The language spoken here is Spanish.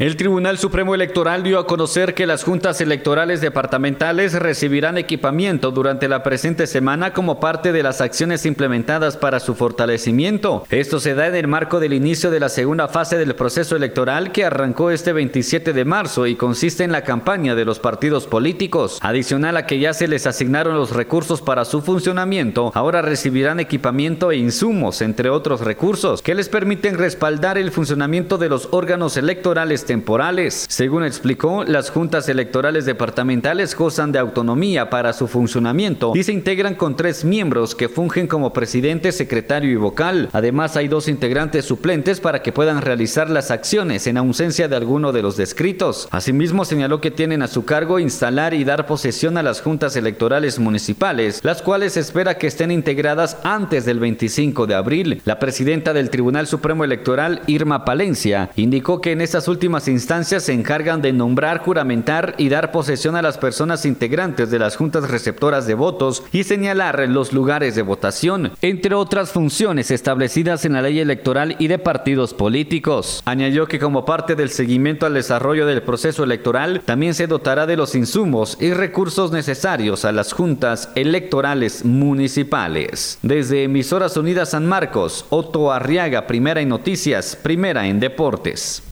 El Tribunal Supremo Electoral dio a conocer que las juntas electorales departamentales recibirán equipamiento durante la presente semana como parte de las acciones implementadas para su fortalecimiento. Esto se da en el marco del inicio de la segunda fase del proceso electoral que arrancó este 27 de marzo y consiste en la campaña de los partidos políticos. Adicional a que ya se les asignaron los recursos para su funcionamiento, ahora recibirán equipamiento e insumos, entre otros recursos, que les permiten respaldar el funcionamiento de los órganos electorales temporales. Según explicó, las juntas electorales departamentales gozan de autonomía para su funcionamiento y se integran con tres miembros que fungen como presidente, secretario y vocal. Además, hay dos integrantes suplentes para que puedan realizar las acciones en ausencia de alguno de los descritos. Asimismo, señaló que tienen a su cargo instalar y dar posesión a las juntas electorales municipales, las cuales espera que estén integradas antes del 25 de abril. La presidenta del Tribunal Supremo Electoral, Irma Palencia, indicó que en estas últimas instancias se encargan de nombrar, juramentar y dar posesión a las personas integrantes de las juntas receptoras de votos y señalar los lugares de votación, entre otras funciones establecidas en la ley electoral y de partidos políticos. Añadió que como parte del seguimiento al desarrollo del proceso electoral, también se dotará de los insumos y recursos necesarios a las juntas electorales municipales. Desde Emisoras Unidas San Marcos, Otto Arriaga, primera en noticias, primera en deportes.